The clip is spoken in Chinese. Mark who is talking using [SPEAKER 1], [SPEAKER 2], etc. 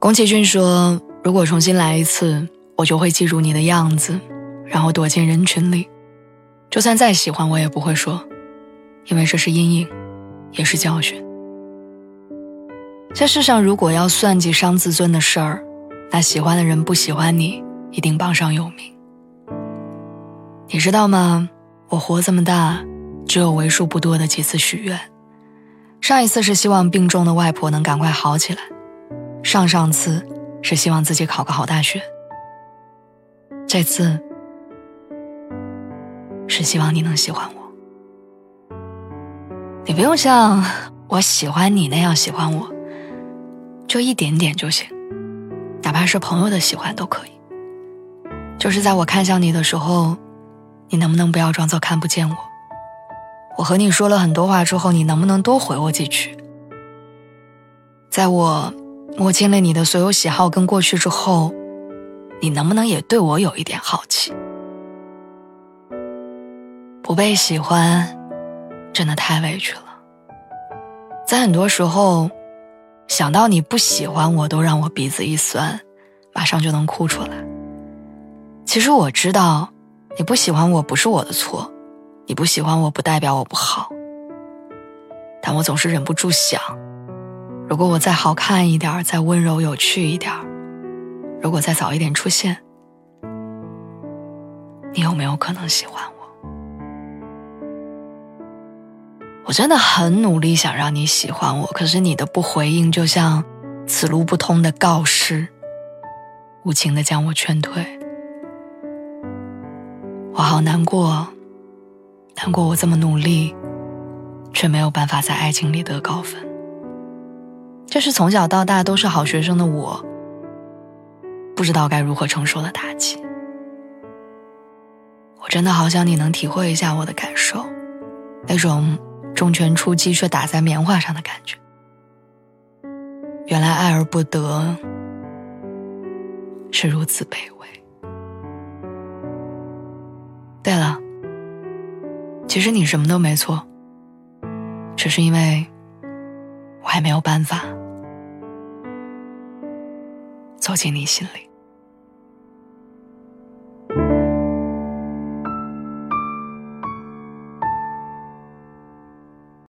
[SPEAKER 1] 宫崎骏说：“如果重新来一次，我就会记住你的样子，然后躲进人群里。就算再喜欢，我也不会说，因为这是阴影，也是教训。在世上，如果要算计伤自尊的事儿，那喜欢的人不喜欢你，一定榜上有名。你知道吗？我活这么大，只有为数不多的几次许愿。上一次是希望病重的外婆能赶快好起来。”上上次是希望自己考个好大学，这次是希望你能喜欢我。你不用像我喜欢你那样喜欢我，就一点点就行，哪怕是朋友的喜欢都可以。就是在我看向你的时候，你能不能不要装作看不见我？我和你说了很多话之后，你能不能多回我几句？在我。摸清了你的所有喜好跟过去之后，你能不能也对我有一点好奇？不被喜欢，真的太委屈了。在很多时候，想到你不喜欢我都让我鼻子一酸，马上就能哭出来。其实我知道，你不喜欢我不是我的错，你不喜欢我不代表我不好，但我总是忍不住想。如果我再好看一点，再温柔有趣一点，如果再早一点出现，你有没有可能喜欢我？我真的很努力想让你喜欢我，可是你的不回应就像此路不通的告示，无情的将我劝退。我好难过，难过我这么努力，却没有办法在爱情里得高分。这是从小到大都是好学生的我，不知道该如何承受的打击。我真的好想你能体会一下我的感受，那种重拳出击却打在棉花上的感觉。原来爱而不得是如此卑微。对了，其实你什么都没错，只是因为还没有办法。走进你心里。